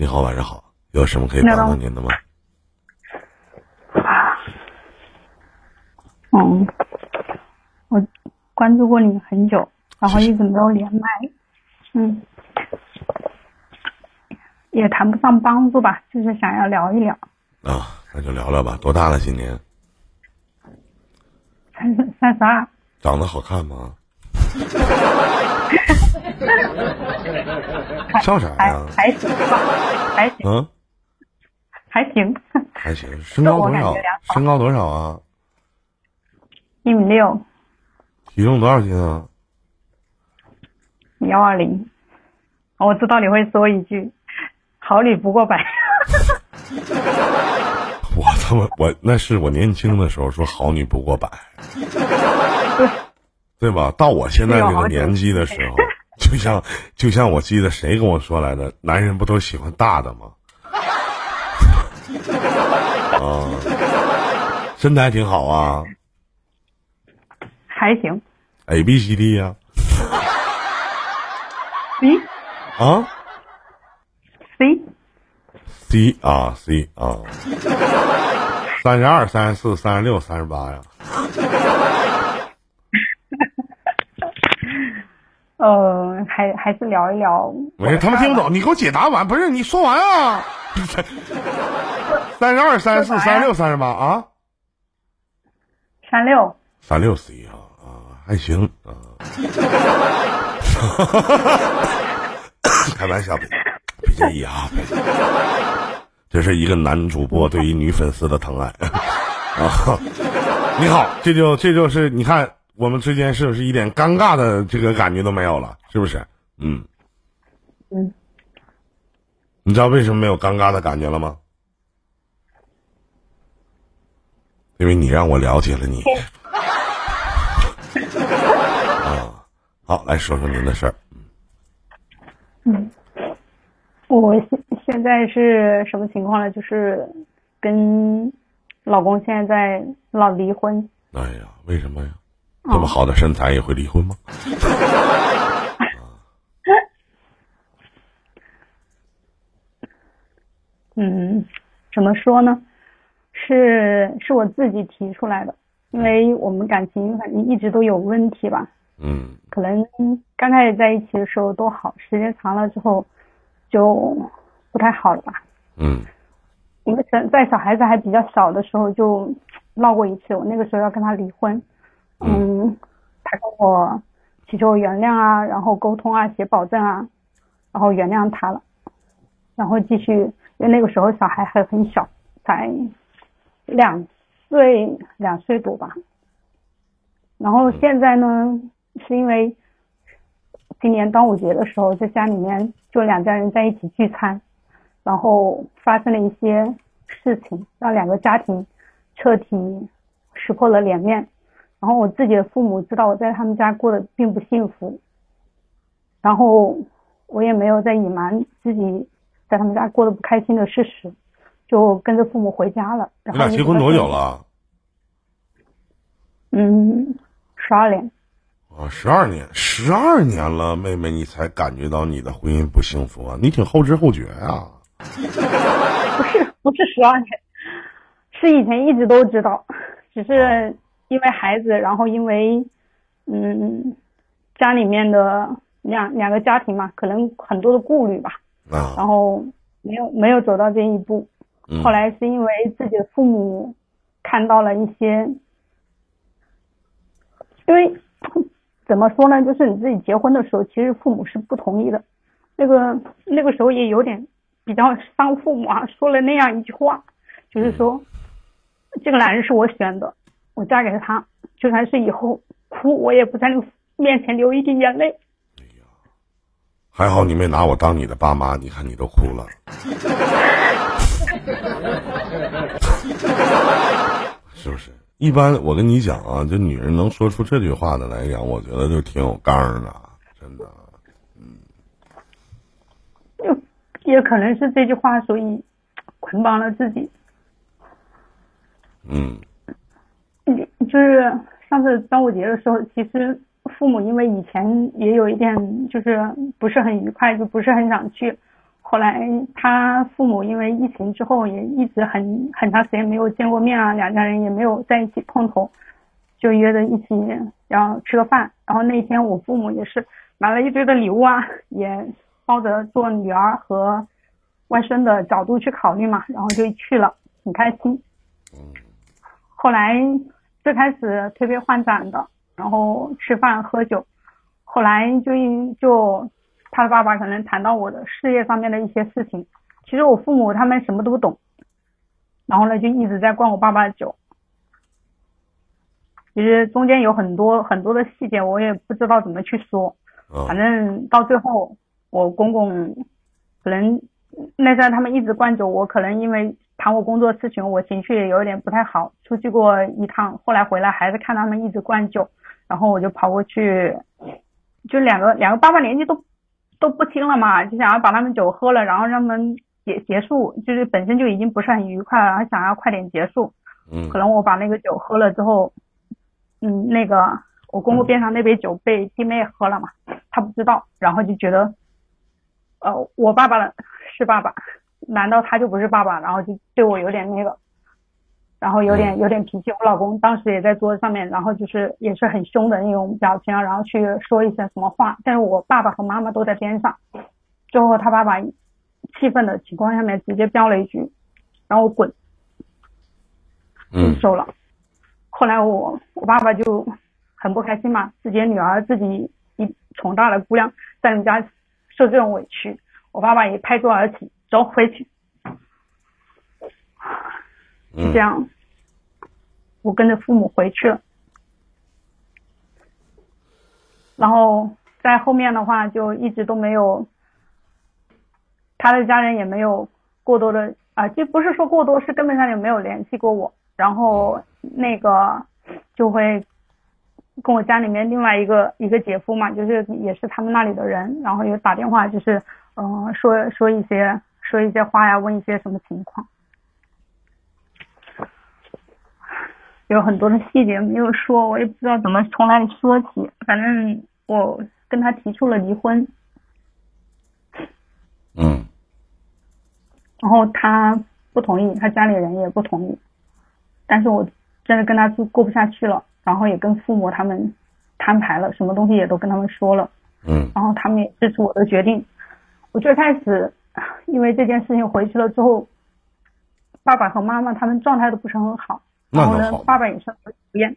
你好，晚上好，有什么可以帮到您的吗？啊，嗯，我关注过你很久，然后一直没有连麦，嗯，也谈不上帮助吧，就是想要聊一聊。啊，那就聊聊吧。多大了？今年？三三十二。长得好看吗？笑啥呀？还行吧，还行。嗯，还行。还行。身高多少？身高多少啊？一米六。体重多少斤啊？幺二零。我知道你会说一句“好女不过百 ”。我他妈，我那是我年轻的时候说“好女不过百 ”。对吧？到我现在这个年纪的时候，就像就像我记得谁跟我说来的，男人不都喜欢大的吗？啊，身材挺好啊，还行。A B C D 呀？C 啊？C C 啊 C 啊，三十二、三十四、三十六、三十八呀。呃，还还是聊一聊。我，他妈听不懂，你给我解答完，不是你说完啊？三十二、三十四、三十六、三十八啊？三六。三六 C 啊啊，还行啊。开玩笑，别介意啊。这是一个男主播对于女粉丝的疼爱 啊。你好，这就这就是你看。我们之间是不是一点尴尬的这个感觉都没有了？是不是？嗯嗯，你知道为什么没有尴尬的感觉了吗？因为你让我了解了你。啊，好，来说说您的事儿。嗯，我现现在是什么情况呢？就是跟老公现在在闹离婚。哎呀，为什么呀？这么好的身材也会离婚吗？嗯，怎么说呢？是是我自己提出来的，因为我们感情反正一直都有问题吧。嗯。可能刚开始在一起的时候都好，时间长了之后就不太好了吧。嗯。因为在在小孩子还比较小的时候就闹过一次，我那个时候要跟他离婚。嗯，他跟我祈求原谅啊，然后沟通啊，写保证啊，然后原谅他了，然后继续，因为那个时候小孩还很小，才两岁两岁多吧。然后现在呢，是因为今年端午节的时候，在家里面就两家人在一起聚餐，然后发生了一些事情，让两个家庭彻底撕破了脸面。然后我自己的父母知道我在他们家过得并不幸福，然后我也没有在隐瞒自己在他们家过得不开心的事实，就跟着父母回家了。你俩结婚多久了？嗯，十二年。啊，十二年，十二年了，妹妹，你才感觉到你的婚姻不幸福啊？你挺后知后觉啊。不是，不是十二年，是以前一直都知道，只是。因为孩子，然后因为，嗯，家里面的两两个家庭嘛，可能很多的顾虑吧，啊，然后没有没有走到这一步，后来是因为自己的父母看到了一些，因为怎么说呢，就是你自己结婚的时候，其实父母是不同意的，那个那个时候也有点比较伤父母啊，说了那样一句话，就是说，这个男人是我选的。我嫁给了他，就算是以后哭，我也不在你面前流一滴眼泪。哎呀，还好你没拿我当你的爸妈，你看你都哭了。是不是？一般我跟你讲啊，这女人能说出这句话的来讲，我觉得就挺有刚的，真的。嗯。也可能是这句话，所以捆绑了自己。嗯。就是上次端午节的时候，其实父母因为以前也有一点就是不是很愉快，就不是很想去。后来他父母因为疫情之后也一直很很长时间没有见过面啊，两家人也没有在一起碰头，就约着一起然后吃个饭。然后那天我父母也是买了一堆的礼物啊，也抱着做女儿和外甥的角度去考虑嘛，然后就去了，很开心。后来最开始推杯换盏的，然后吃饭喝酒，后来就就。他的爸爸可能谈到我的事业上面的一些事情，其实我父母他们什么都不懂，然后呢就一直在灌我爸爸的酒，其实中间有很多很多的细节我也不知道怎么去说，反正到最后我公公可能那阵他们一直灌酒，我可能因为谈我工作事情，我情绪也有点不太好，出去过一趟，后来回来还是看他们一直灌酒，然后我就跑过去，就两个两个爸爸年纪都。都不轻了嘛，就想要把他们酒喝了，然后让他们结结束，就是本身就已经不是很愉快了，还想要快点结束。嗯。可能我把那个酒喝了之后，嗯，那个我公公边上那杯酒被弟妹喝了嘛，他不知道，然后就觉得，呃，我爸爸是爸爸，难道他就不是爸爸？然后就对我有点那个。然后有点有点脾气，我老公当时也在桌子上面，然后就是也是很凶的那种表情，然后去说一些什么话，但是我爸爸和妈妈都在边上，最后他爸爸气愤的情况下面直接飙了一句，让我滚，嗯，收了。后来我我爸爸就很不开心嘛，自己女儿自己一宠大的姑娘在人家受这种委屈，我爸爸也拍桌而起，走回去。是这样，我跟着父母回去了，然后在后面的话就一直都没有，他的家人也没有过多的啊，就不是说过多，是根本上也没有联系过我。然后那个就会跟我家里面另外一个一个姐夫嘛，就是也是他们那里的人，然后有打电话，就是嗯说说一些说一些话呀，问一些什么情况。有很多的细节没有说，我也不知道怎么从哪里说起。反正我跟他提出了离婚，嗯，然后他不同意，他家里人也不同意。但是我真的跟他就过不下去了，然后也跟父母他们摊牌了，什么东西也都跟他们说了，嗯，然后他们也支持我的决定。我最开始因为这件事情回去了之后，爸爸和妈妈他们状态都不是很好。然后呢，爸爸也是不厌，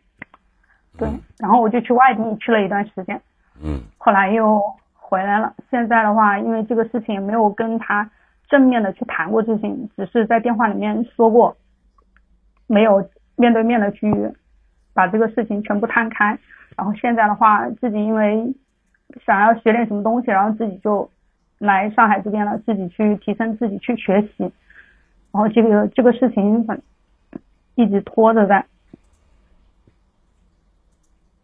对，然后我就去外地去了一段时间，嗯，后来又回来了。现在的话，因为这个事情没有跟他正面的去谈过事情，只是在电话里面说过，没有面对面的去把这个事情全部摊开。然后现在的话，自己因为想要学点什么东西，然后自己就来上海这边了，自己去提升自己去学习。然后这个这个事情。一直拖着在，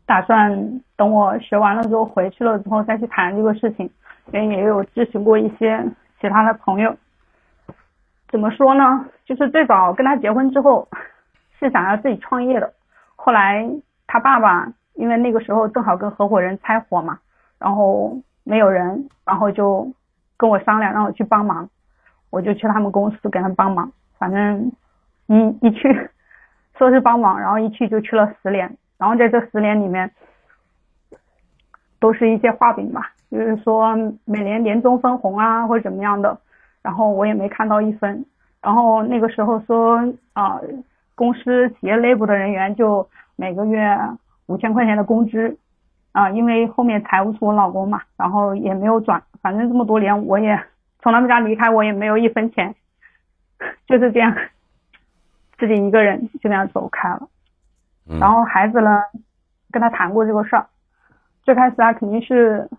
打算等我学完了之后回去了之后再去谈这个事情，因为也有咨询过一些其他的朋友。怎么说呢？就是最早跟他结婚之后是想要自己创业的，后来他爸爸因为那个时候正好跟合伙人拆伙嘛，然后没有人，然后就跟我商量让我去帮忙，我就去他们公司给他们帮忙，反正一一去。说是帮忙，然后一去就去了十年，然后在这十年里面，都是一些画饼吧，就是说每年年终分红啊或者怎么样的，然后我也没看到一分，然后那个时候说啊，公司企业内部的人员就每个月五千块钱的工资，啊，因为后面财务是我老公嘛，然后也没有转，反正这么多年我也从他们家离开，我也没有一分钱，就是这样。自己一个人就那样走开了，然后孩子呢，跟他谈过这个事儿，最开始他肯定是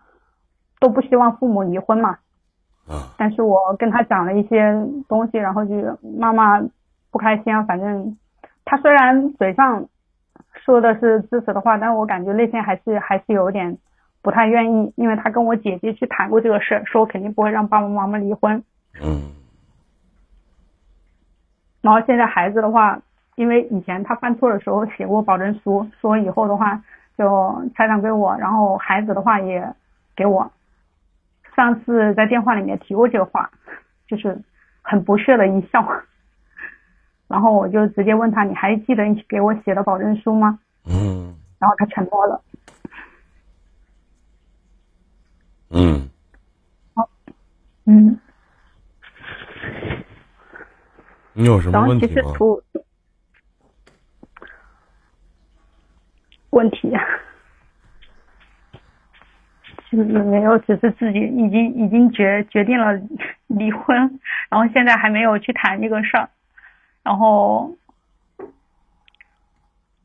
都不希望父母离婚嘛，但是我跟他讲了一些东西，然后就妈妈不开心啊，反正他虽然嘴上说的是支持的话，但是我感觉内心还是还是有点不太愿意，因为他跟我姐姐去谈过这个事，说肯定不会让爸爸妈妈离婚。嗯。然后现在孩子的话，因为以前他犯错的时候写过保证书，说以后的话就财产归我，然后孩子的话也给我，上次在电话里面提过这个话，就是很不屑的一笑。然后我就直接问他：“你还记得你给我写的保证书吗？”嗯然后他沉默了。嗯，嗯，你有什么然后其问题吗？实图问题，就是没有，只是自己已经已经决决定了离婚，然后现在还没有去谈这个事儿，然后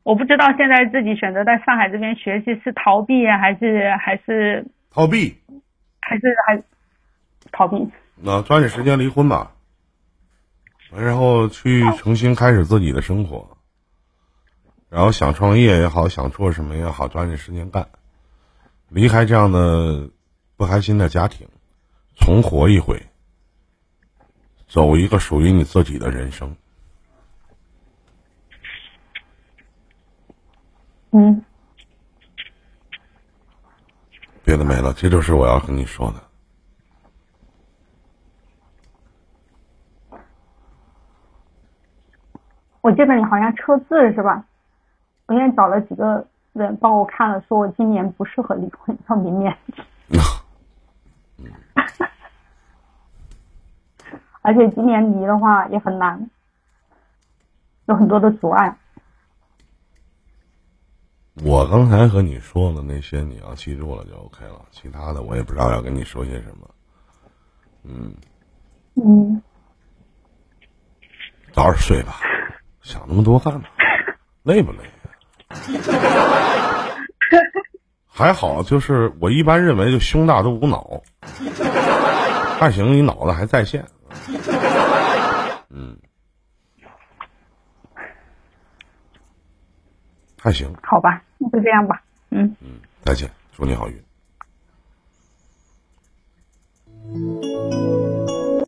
我不知道现在自己选择在上海这边学习是逃避还是还是逃避，还是还逃避。那抓紧时间离婚吧，然后去重新开始自己的生活。然后想创业也好，想做什么也好，抓紧时间干，离开这样的不开心的家庭，重活一回，走一个属于你自己的人生。嗯，别的没了，这就是我要跟你说的。我记得你好像测字是吧？我现在找了几个人帮我看了，说我今年不适合离婚，要明年。而且今年离的话也很难，有很多的阻碍。我刚才和你说的那些，你要记住了就 OK 了。其他的我也不知道要跟你说些什么。嗯，嗯早点睡吧，想那么多干嘛？累不累呀？还好，就是我一般认为，就胸大都无脑，还行，你脑子还在线。还行。好吧那就这样吧。嗯。嗯再见祝你好运。